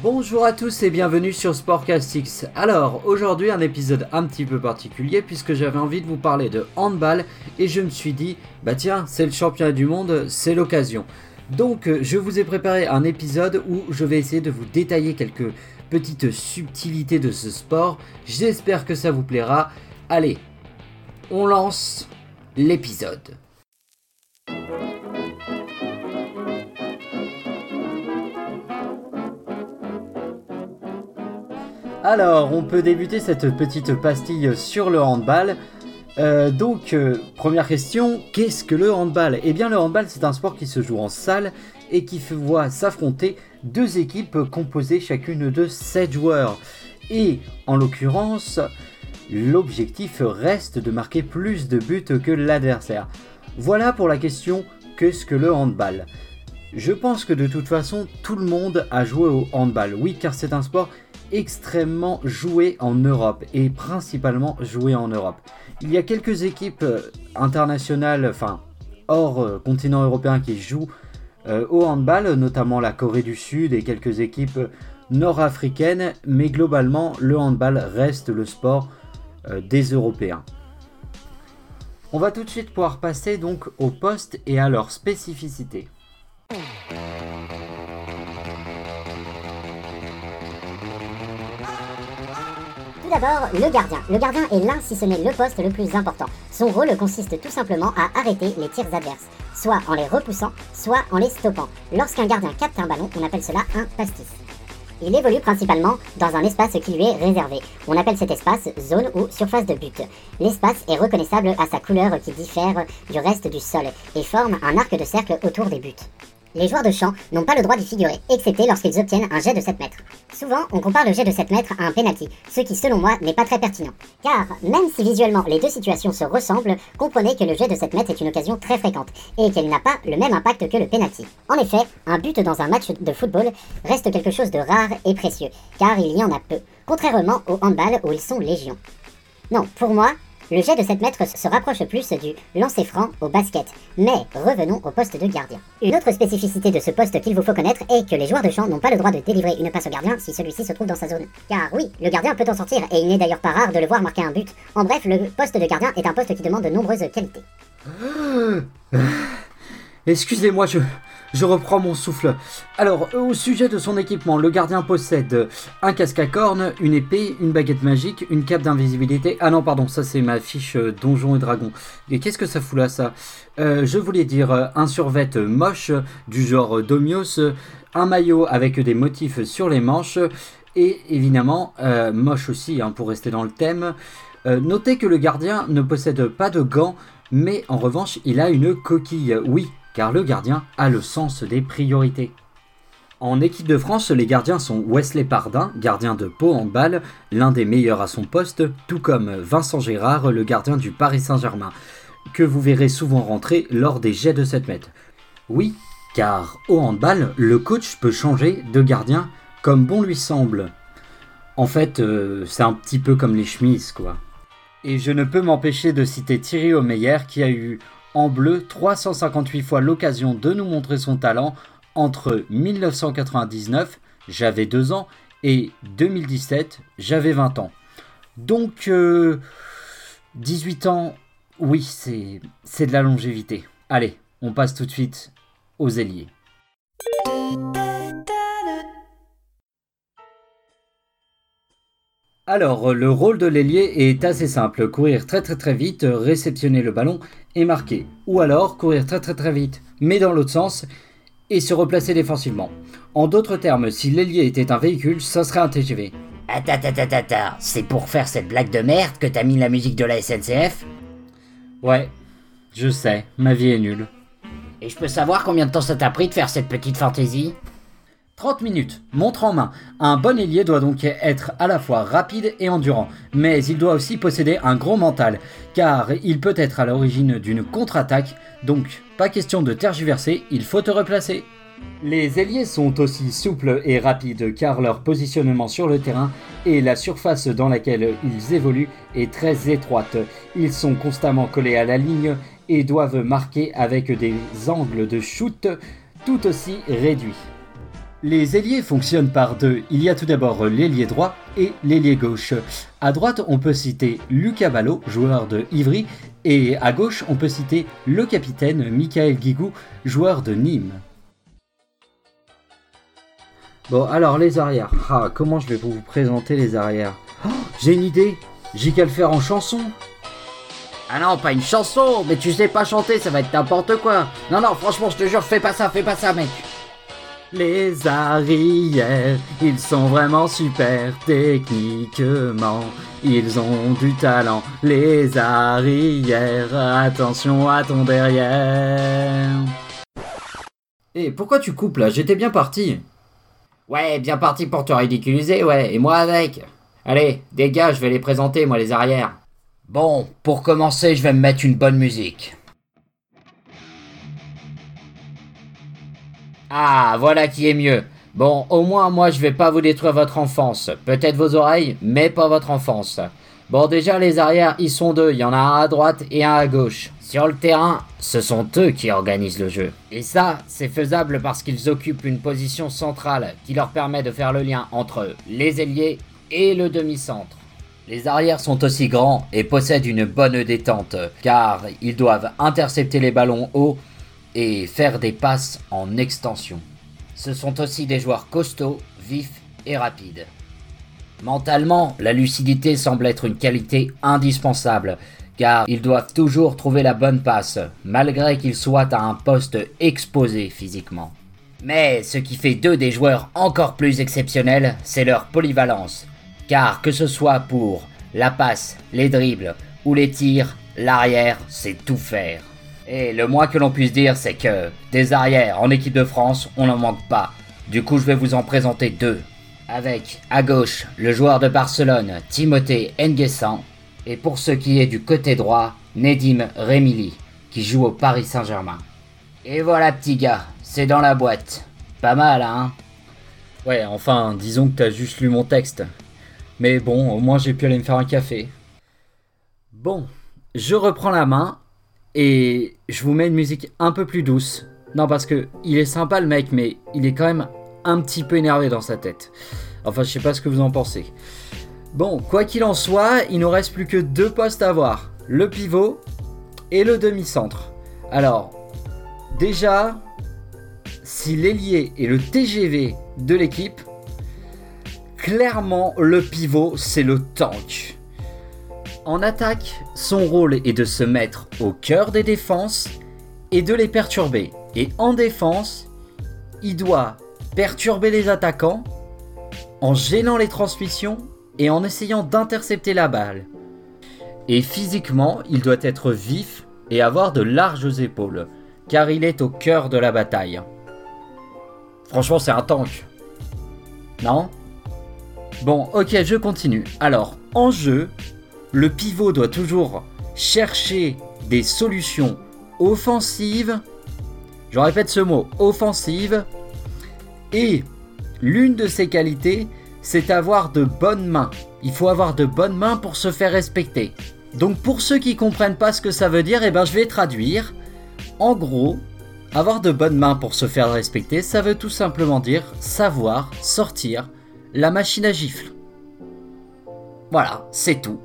Bonjour à tous et bienvenue sur Sportcastix. Alors, aujourd'hui un épisode un petit peu particulier puisque j'avais envie de vous parler de handball et je me suis dit, bah tiens, c'est le championnat du monde, c'est l'occasion. Donc, je vous ai préparé un épisode où je vais essayer de vous détailler quelques petites subtilités de ce sport. J'espère que ça vous plaira. Allez, on lance l'épisode. Alors, on peut débuter cette petite pastille sur le handball. Euh, donc, euh, première question, qu'est-ce que le handball? Eh bien, le handball, c'est un sport qui se joue en salle et qui voit s'affronter deux équipes composées chacune de 7 joueurs. Et en l'occurrence, l'objectif reste de marquer plus de buts que l'adversaire. Voilà pour la question qu'est-ce que le handball? Je pense que de toute façon, tout le monde a joué au handball. Oui, car c'est un sport extrêmement joué en Europe et principalement joué en Europe. Il y a quelques équipes euh, internationales, enfin hors euh, continent européen qui jouent euh, au handball, notamment la Corée du Sud et quelques équipes nord-africaines, mais globalement le handball reste le sport des Européens. On va tout de suite pouvoir passer donc aux postes et à leurs spécificités. Tout d'abord, le gardien. Le gardien est l'un, si ce n'est le poste le plus important. Son rôle consiste tout simplement à arrêter les tirs adverses, soit en les repoussant, soit en les stoppant. Lorsqu'un gardien capte un ballon, on appelle cela un pastis. Il évolue principalement dans un espace qui lui est réservé. On appelle cet espace zone ou surface de but. L'espace est reconnaissable à sa couleur qui diffère du reste du sol et forme un arc de cercle autour des buts. Les joueurs de champ n'ont pas le droit d'y figurer, excepté lorsqu'ils obtiennent un jet de 7 mètres. Souvent, on compare le jet de 7 mètres à un penalty, ce qui selon moi n'est pas très pertinent. Car, même si visuellement les deux situations se ressemblent, comprenez que le jet de 7 mètres est une occasion très fréquente, et qu'elle n'a pas le même impact que le penalty. En effet, un but dans un match de football reste quelque chose de rare et précieux, car il y en a peu, contrairement au handball où ils sont légion. Non, pour moi, le jet de 7 mètres se rapproche plus du lancer franc au basket. Mais revenons au poste de gardien. Une autre spécificité de ce poste qu'il vous faut connaître est que les joueurs de champ n'ont pas le droit de délivrer une passe au gardien si celui-ci se trouve dans sa zone. Car oui, le gardien peut en sortir et il n'est d'ailleurs pas rare de le voir marquer un but. En bref, le poste de gardien est un poste qui demande de nombreuses qualités. Excusez-moi, je, je reprends mon souffle. Alors, au sujet de son équipement, le gardien possède un casque à cornes, une épée, une baguette magique, une cape d'invisibilité. Ah non, pardon, ça c'est ma fiche euh, Donjon et Dragon. Et qu'est-ce que ça fout là, ça? Euh, Je voulais dire euh, un survêt moche du genre Domios, un maillot avec des motifs sur les manches, et évidemment, moche aussi, hein, pour rester dans le thème. notez que le gardien ne possède pas de gants, mais en revanche, il a une coquille. Oui, car le gardien a le sens des priorités. En équipe de France, les gardiens sont Wesley Pardin, gardien de Pau en balle, l'un des meilleurs à son poste, tout comme Vincent Gérard, le gardien du Paris Saint-Germain, que vous verrez souvent rentrer lors des jets de 7 mètres. Oui, car au handball, le coach peut changer de gardien comme bon lui semble. En fait, euh, c'est un petit peu comme les chemises, quoi. Et je ne peux m'empêcher de citer Thierry Omeyer qui a eu en bleu 358 fois l'occasion de nous montrer son talent entre 1999, j'avais 2 ans, et 2017, j'avais 20 ans. Donc, 18 euh, ans, oui, c'est de la longévité. Allez, on passe tout de suite aux ailiers. Alors, le rôle de l'ailier est assez simple. Courir très très très vite, réceptionner le ballon et marquer. Ou alors courir très très très vite, mais dans l'autre sens, et se replacer défensivement. En d'autres termes, si l'ailier était un véhicule, ça serait un TGV. Attends, c'est pour faire cette blague de merde que t'as mis la musique de la SNCF Ouais, je sais, ma vie est nulle. Et je peux savoir combien de temps ça t'a pris de faire cette petite fantaisie? 30 minutes, montre en main. Un bon ailier doit donc être à la fois rapide et endurant, mais il doit aussi posséder un gros mental, car il peut être à l'origine d'une contre-attaque, donc pas question de tergiverser, il faut te replacer. Les ailiers sont aussi souples et rapides car leur positionnement sur le terrain et la surface dans laquelle ils évoluent est très étroite. Ils sont constamment collés à la ligne et doivent marquer avec des angles de shoot tout aussi réduits. Les ailiers fonctionnent par deux. Il y a tout d'abord l'ailier droit et l'ailier gauche. À droite, on peut citer Lucas Ballot, joueur de Ivry, et à gauche, on peut citer le capitaine Michael Guigou, joueur de Nîmes. Bon, alors les arrières. Ah, comment je vais vous présenter les arrières? Oh, J'ai une idée. J'ai qu'à le faire en chanson. Ah non, pas une chanson, mais tu sais pas chanter, ça va être n'importe quoi. Non, non, franchement, je te jure, fais pas ça, fais pas ça, mec. Les arrières, ils sont vraiment super techniquement. Ils ont du talent, les arrières. Attention à ton derrière. Et pourquoi tu coupes là? J'étais bien parti. Ouais, bien parti pour te ridiculiser, ouais, et moi avec? Allez, des gars, je vais les présenter, moi, les arrières. Bon, pour commencer, je vais me mettre une bonne musique. Ah, voilà qui est mieux. Bon, au moins, moi, je vais pas vous détruire votre enfance. Peut-être vos oreilles, mais pas votre enfance. Bon, déjà, les arrières, ils sont deux. Il y en a un à droite et un à gauche. Sur le terrain, ce sont eux qui organisent le jeu. Et ça, c'est faisable parce qu'ils occupent une position centrale qui leur permet de faire le lien entre les ailiers et le demi-centre. Les arrières sont aussi grands et possèdent une bonne détente, car ils doivent intercepter les ballons hauts et faire des passes en extension. Ce sont aussi des joueurs costauds, vifs et rapides. Mentalement, la lucidité semble être une qualité indispensable, car ils doivent toujours trouver la bonne passe, malgré qu'ils soient à un poste exposé physiquement. Mais ce qui fait d'eux des joueurs encore plus exceptionnels, c'est leur polyvalence, car que ce soit pour la passe, les dribbles ou les tirs, l'arrière, c'est tout faire. Et le moins que l'on puisse dire, c'est que des arrières en équipe de France, on n'en manque pas. Du coup, je vais vous en présenter deux. Avec à gauche le joueur de Barcelone, Timothée Nguessan, et pour ce qui est du côté droit, Nedim Remili, qui joue au Paris Saint-Germain. Et voilà, petit gars, c'est dans la boîte. Pas mal, hein Ouais, enfin, disons que t'as juste lu mon texte. Mais bon, au moins j'ai pu aller me faire un café. Bon, je reprends la main et je vous mets une musique un peu plus douce. Non, parce que il est sympa le mec, mais il est quand même un petit peu énervé dans sa tête. Enfin, je sais pas ce que vous en pensez. Bon, quoi qu'il en soit, il nous reste plus que deux postes à voir le pivot et le demi-centre. Alors, déjà, si l'ailier est le TGV de l'équipe, clairement le pivot c'est le tank. En attaque, son rôle est de se mettre au cœur des défenses et de les perturber. Et en défense, il doit perturber les attaquants en gênant les transmissions et en essayant d'intercepter la balle. Et physiquement, il doit être vif et avoir de larges épaules, car il est au cœur de la bataille. Franchement, c'est un tank. Non? Bon, ok, je continue. Alors, en jeu, le pivot doit toujours chercher des solutions offensives. Je répète ce mot, offensive. Et l'une de ses qualités, c'est avoir de bonnes mains. Il faut avoir de bonnes mains pour se faire respecter. Donc pour ceux qui comprennent pas ce que ça veut dire, eh ben je vais traduire. En gros, avoir de bonnes mains pour se faire respecter, ça veut tout simplement dire savoir sortir la machine à gifle. Voilà, c'est tout.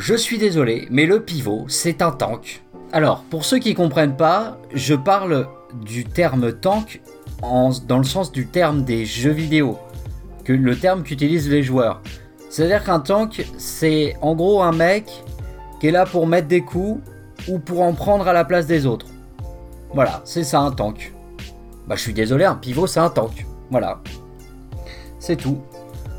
Je suis désolé, mais le pivot, c'est un tank. Alors, pour ceux qui comprennent pas, je parle du terme tank dans le sens du terme des jeux vidéo, que le terme qu'utilisent les joueurs. C'est-à-dire qu'un tank, c'est en gros un mec qui est là pour mettre des coups ou pour en prendre à la place des autres. Voilà, c'est ça un tank. Bah je suis désolé, un pivot c'est un tank. Voilà. C'est tout.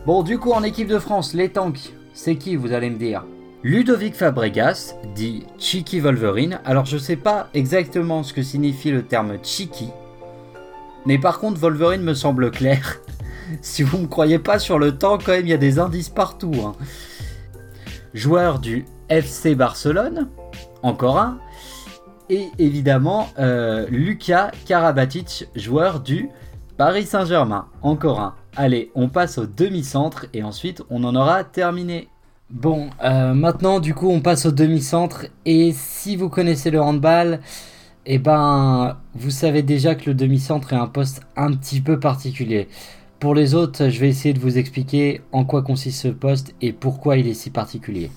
Bon, du coup, en équipe de France, les tanks, c'est qui, vous allez me dire? Ludovic Fabregas, dit Cheeky Wolverine. Alors, je sais pas exactement ce que signifie le terme Cheeky, mais par contre, Wolverine me semble clair. si vous me croyez pas sur le temps, quand même, il y a des indices partout. hein. Joueur du FC Barcelone, encore un. Et évidemment, euh, Luka Karabatic, joueur du Paris Saint-Germain, encore un. Allez, on passe au demi-centre et ensuite on en aura terminé. Bon, euh, maintenant du coup on passe au demi-centre et si vous connaissez le handball, Eh ben, vous savez déjà que le demi-centre est un poste un petit peu particulier. Pour les autres, je vais essayer de vous expliquer en quoi consiste ce poste et pourquoi il est si particulier.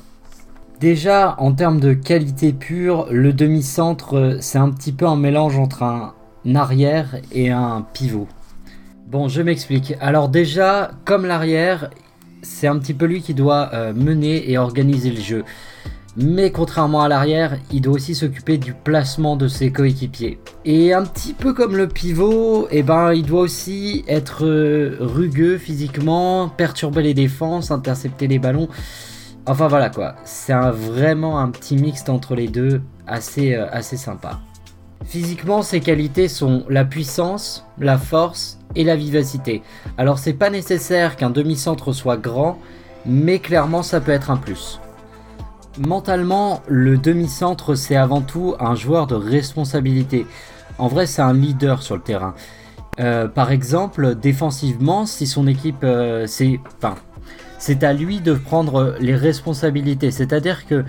Déjà, en termes de qualité pure, le demi-centre, c'est un petit peu un mélange entre un arrière et un pivot. Bon, je m'explique. Alors déjà, comme l'arrière, c'est un petit peu lui qui doit euh, mener et organiser le jeu. Mais contrairement à l'arrière, il doit aussi s'occuper du placement de ses coéquipiers. Et un petit peu comme le pivot, eh ben, il doit aussi être euh, rugueux physiquement, perturber les défenses, intercepter les ballons. Enfin voilà quoi, c'est vraiment un petit mixte entre les deux, assez, euh, assez sympa. Physiquement, ses qualités sont la puissance, la force et la vivacité. Alors c'est pas nécessaire qu'un demi-centre soit grand, mais clairement ça peut être un plus. Mentalement, le demi-centre, c'est avant tout un joueur de responsabilité. En vrai, c'est un leader sur le terrain. Euh, par exemple, défensivement, si son équipe, euh, c'est, enfin, c'est à lui de prendre les responsabilités. C'est-à-dire que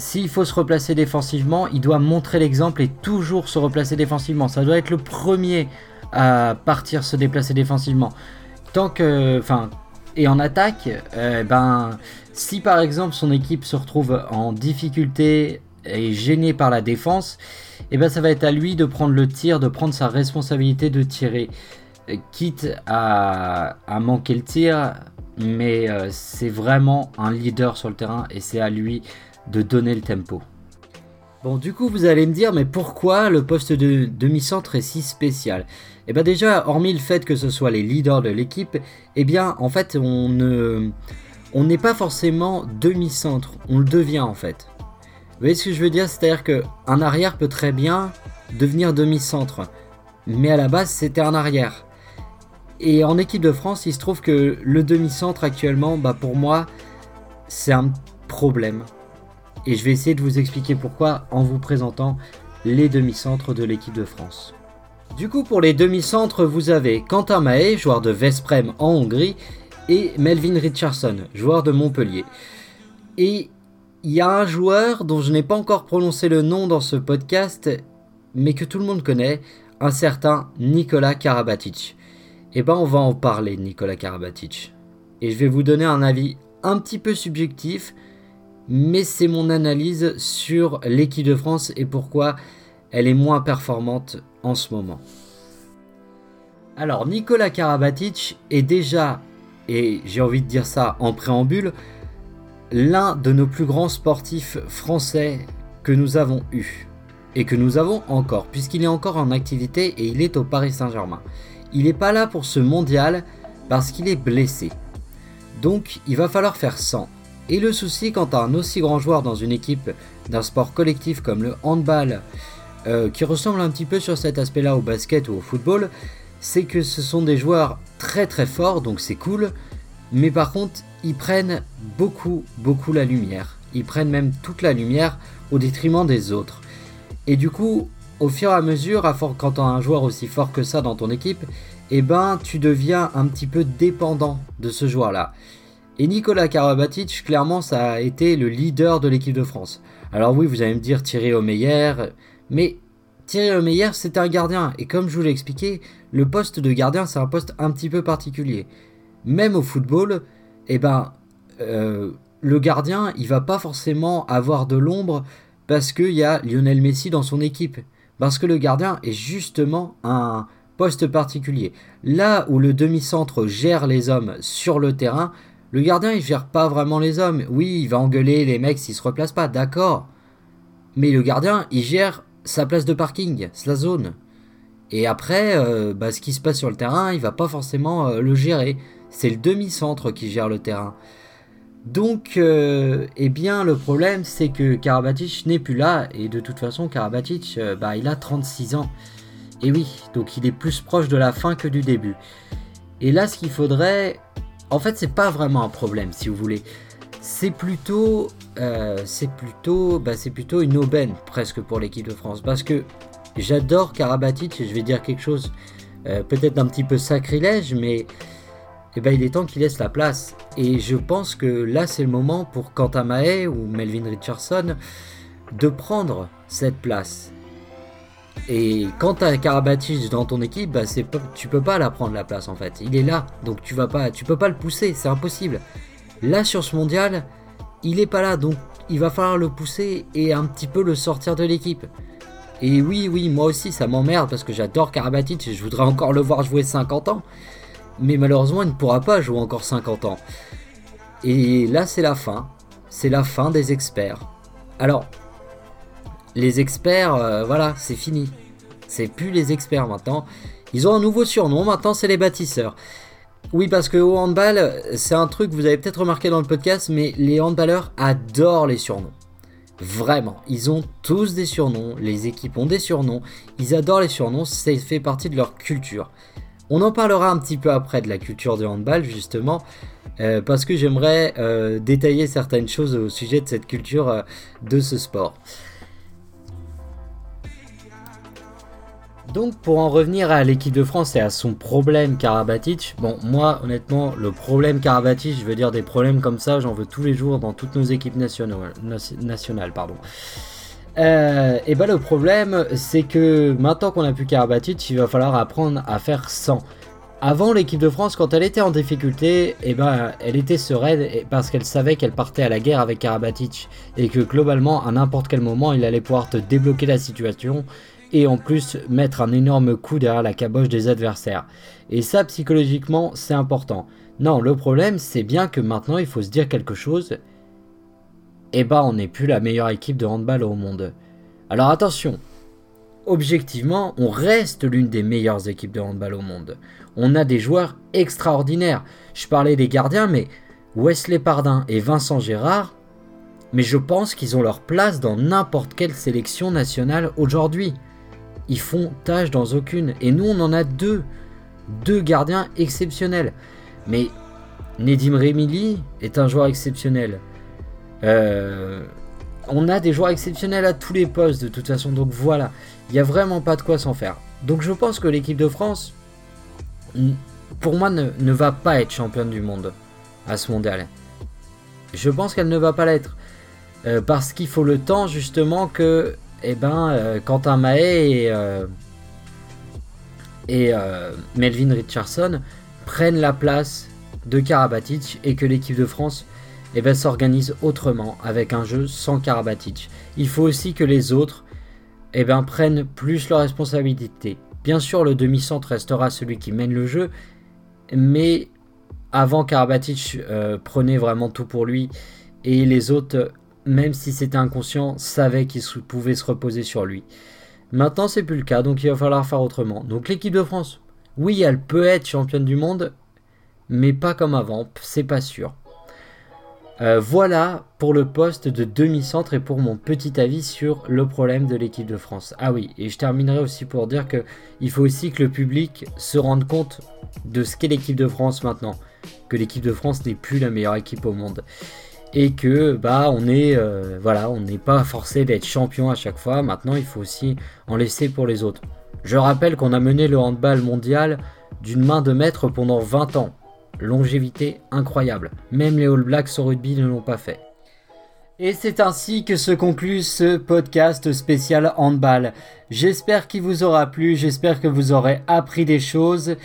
s'il faut se replacer défensivement, il doit montrer l'exemple et toujours se replacer défensivement. Ça doit être le premier à partir se déplacer défensivement. Tant que, enfin, et en attaque, euh, ben, si par exemple son équipe se retrouve en difficulté et gênée par la défense, eh ben ça va être à lui de prendre le tir, de prendre sa responsabilité de tirer, euh, quitte à, manquer le tir, mais euh, c'est vraiment un leader sur le terrain et c'est à lui de donner le tempo. Bon, du coup, vous allez me dire, mais pourquoi le poste de demi-centre est si spécial? Eh bien déjà, hormis le fait que ce soit les leaders de l'équipe, eh bien, en fait, on ne... On n'est pas forcément demi-centre, on le devient en fait. Vous voyez ce que je veux dire? C'est-à-dire qu'un arrière peut très bien devenir demi-centre, mais à la base c'était un arrière. Et en équipe de France, il se trouve que le demi-centre actuellement, bah pour moi, c'est un problème. Et je vais essayer de vous expliquer pourquoi en vous présentant les demi-centres de l'équipe de France. Du coup, pour les demi-centres, vous avez Quentin Mahé, joueur de Vesprem en Hongrie, et Melvin Richardson, joueur de Montpellier. Et il y a un joueur dont je n'ai pas encore prononcé le nom dans ce podcast, mais que tout le monde connaît, un certain Nicolas Karabatic. Eh ben on va en parler, Nicolas Karabatic. Et je vais vous donner un avis un petit peu subjectif, mais c'est mon analyse sur l'équipe de France et pourquoi elle est moins performante en ce moment. Alors Nicolas Karabatic est déjà, et j'ai envie de dire ça en préambule, l'un de nos plus grands sportifs français que nous avons eu. Et que nous avons encore, puisqu'il est encore en activité et il est au Paris Saint-Germain. Il n'est pas là pour ce mondial parce qu'il est blessé. Donc il va falloir faire 100. Et le souci quand tu un aussi grand joueur dans une équipe d'un sport collectif comme le handball, euh, qui ressemble un petit peu sur cet aspect-là au basket ou au football, c'est que ce sont des joueurs très très forts, donc c'est cool, mais par contre, ils prennent beaucoup beaucoup la lumière. Ils prennent même toute la lumière au détriment des autres. Et du coup, au fur et à mesure, quand tu as un joueur aussi fort que ça dans ton équipe, eh ben tu deviens un petit peu dépendant de ce joueur-là. Et Nicolas Karabatic, clairement, ça a été le leader de l'équipe de France. Alors oui, vous allez me dire Thierry Omeyer, mais Thierry Omeyer, c'est un gardien. Et comme je vous l'ai expliqué, le poste de gardien, c'est un poste un petit peu particulier. Même au football, eh ben, euh, le gardien, il va pas forcément avoir de l'ombre parce qu'il y a Lionel Messi dans son équipe. Parce que le gardien est justement un poste particulier. Là où le demi-centre gère les hommes sur le terrain, le gardien, il gère pas vraiment les hommes. Oui, il va engueuler les mecs s'ils se replacent pas, d'accord. Mais le gardien, il gère sa place de parking, sa zone. Et après, euh, bah, ce qui se passe sur le terrain, il va pas forcément euh, le gérer. C'est le demi-centre qui gère le terrain. Donc, euh, eh bien, le problème, c'est que Karabatic n'est plus là. Et de toute façon, Karabatic, bah, il a 36 ans. Et oui, donc il est plus proche de la fin que du début. Et là, ce qu'il faudrait, en fait, c'est pas vraiment un problème, si vous voulez. C'est plutôt, euh, bah, c'est plutôt une aubaine presque pour l'équipe de France, parce que j'adore Karabatic. Et je vais dire quelque chose euh, peut-être un petit peu sacrilège, mais eh ben, il est temps qu'il laisse la place. Et je pense que là, c'est le moment pour Quentin Mahé ou Melvin Richardson de prendre cette place. Et quand tu as Karabatic dans ton équipe, bah c'est tu peux pas la prendre la place en fait. Il est là, donc tu vas pas, tu peux pas le pousser, c'est impossible. Là sur ce mondial, il est pas là, donc il va falloir le pousser et un petit peu le sortir de l'équipe. Et oui, oui, moi aussi ça m'emmerde parce que j'adore Karabatic et je voudrais encore le voir jouer 50 ans. Mais malheureusement, il ne pourra pas jouer encore 50 ans. Et là, c'est la fin. C'est la fin des experts. Alors, les experts, euh, voilà, c'est fini. C'est plus les experts maintenant. Ils ont un nouveau surnom, maintenant c'est les bâtisseurs. Oui, parce que au handball, c'est un truc que vous avez peut-être remarqué dans le podcast, mais les handballeurs adorent les surnoms. Vraiment, ils ont tous des surnoms, les équipes ont des surnoms, ils adorent les surnoms, ça fait partie de leur culture. On en parlera un petit peu après de la culture du handball, justement, euh, parce que j'aimerais euh, détailler certaines choses au sujet de cette culture de ce sport. Donc pour en revenir à l'équipe de France et à son problème Karabatic, bon moi honnêtement le problème Karabatic, je veux dire des problèmes comme ça, j'en veux tous les jours dans toutes nos équipes nationales. nationales pardon. Euh, et ben le problème c'est que maintenant qu'on a plus Karabatic, il va falloir apprendre à faire sans. Avant l'équipe de France, quand elle était en difficulté, et ben, elle était sereine parce qu'elle savait qu'elle partait à la guerre avec Karabatic et que globalement, à n'importe quel moment, il allait pouvoir te débloquer la situation et en plus mettre un énorme coup derrière la caboche des adversaires. Et ça, psychologiquement, c'est important. Non, le problème, c'est bien que maintenant, il faut se dire quelque chose. Eh ben, on n'est plus la meilleure équipe de handball au monde. Alors attention, objectivement, on reste l'une des meilleures équipes de handball au monde. On a des joueurs extraordinaires. Je parlais des gardiens, mais Wesley Pardin et Vincent Gérard, mais je pense qu'ils ont leur place dans n'importe quelle sélection nationale aujourd'hui ils font tâche dans aucune. Et nous, on en a deux. Deux gardiens exceptionnels. Mais Nedim Remili est un joueur exceptionnel. Euh, on a des joueurs exceptionnels à tous les postes de toute façon. Donc voilà, il n'y a vraiment pas de quoi s'en faire. Donc je pense que l'équipe de France, pour moi, ne, va pas être championne du monde à ce mondial. Je pense qu'elle ne va pas l'être. Euh, parce qu'il faut le temps justement que eh ben, euh, Quentin Mahé et, euh, euh, Melvin Richardson prennent la place de Karabatic et que l'équipe de France eh ben, s'organise autrement avec un jeu sans Karabatic. Il faut aussi que les autres eh ben, prennent plus leurs responsabilités. Bien sûr, le demi-centre restera celui qui mène le jeu, mais avant Karabatic prenait vraiment tout pour lui et les autres même si c'était inconscient, savait qu'il pouvait se reposer sur lui. Maintenant, c'est plus le cas, donc il va falloir faire autrement. Donc l'équipe de France, oui, elle peut être championne du monde, mais pas comme avant, c'est pas sûr. Euh, voilà pour le poste de demi-centre et pour mon petit avis sur le problème de l'équipe de France. Ah oui, et je terminerai aussi pour dire que il faut aussi que le public se rende compte de ce qu'est l'équipe de France maintenant, que l'équipe de France n'est plus la meilleure équipe au monde et que bah on est euh, voilà on n'est pas forcé d'être champion à chaque fois. Maintenant il faut aussi en laisser pour les autres. Je rappelle qu'on a mené le handball mondial d'une main de maître pendant 20 ans. Longévité incroyable. Même les All Blacks au rugby ne l'ont pas fait. Et c'est ainsi que se conclut ce podcast spécial handball. J'espère qu'il vous aura plu, j'espère que vous aurez appris des choses.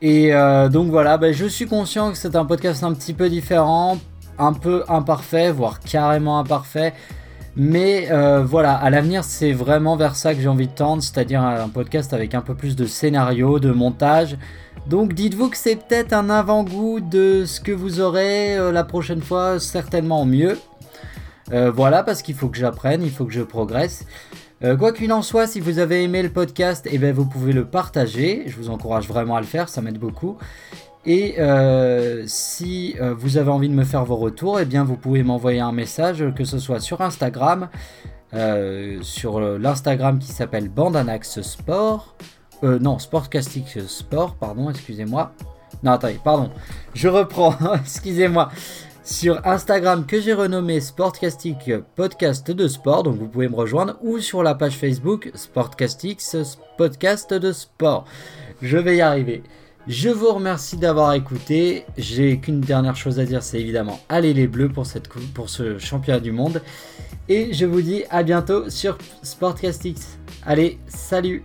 Et euh, donc voilà, bah, je suis conscient que c'est un podcast un petit peu différent un peu imparfait, voire carrément imparfait. Mais euh, voilà, à l'avenir, c'est vraiment vers ça que j'ai envie de tendre, c'est-à-dire un podcast avec un peu plus de scénario, de montage. Donc dites-vous que c'est peut-être un avant-goût de ce que vous aurez euh, la prochaine fois, certainement mieux. Euh, voilà, parce qu'il faut que j'apprenne, il faut que je progresse. quoi qu'il en soit, si vous avez aimé le podcast, eh bien, vous pouvez le partager. Je vous encourage vraiment à le faire, ça m'aide beaucoup. Et euh, si euh, vous avez envie de me faire vos retours, eh bien vous pouvez m'envoyer un message, que ce soit sur Instagram, euh, sur l'Instagram qui s'appelle Bandanax Sport, non Sportcastic Sport, pardon, excusez-moi. Non, attendez, pardon, je reprends, excusez-moi. Sur Instagram que j'ai renommé Sportcastic Podcast de Sport, donc vous pouvez me rejoindre, ou sur la page Facebook Sportcastic Podcast de Sport. Je vais y arriver. Je vous remercie d'avoir écouté. J'ai qu'une dernière chose à dire, c'est évidemment allez les bleus pour, ce championnat du monde. Et je vous dis à bientôt sur Sportcastix. Allez, salut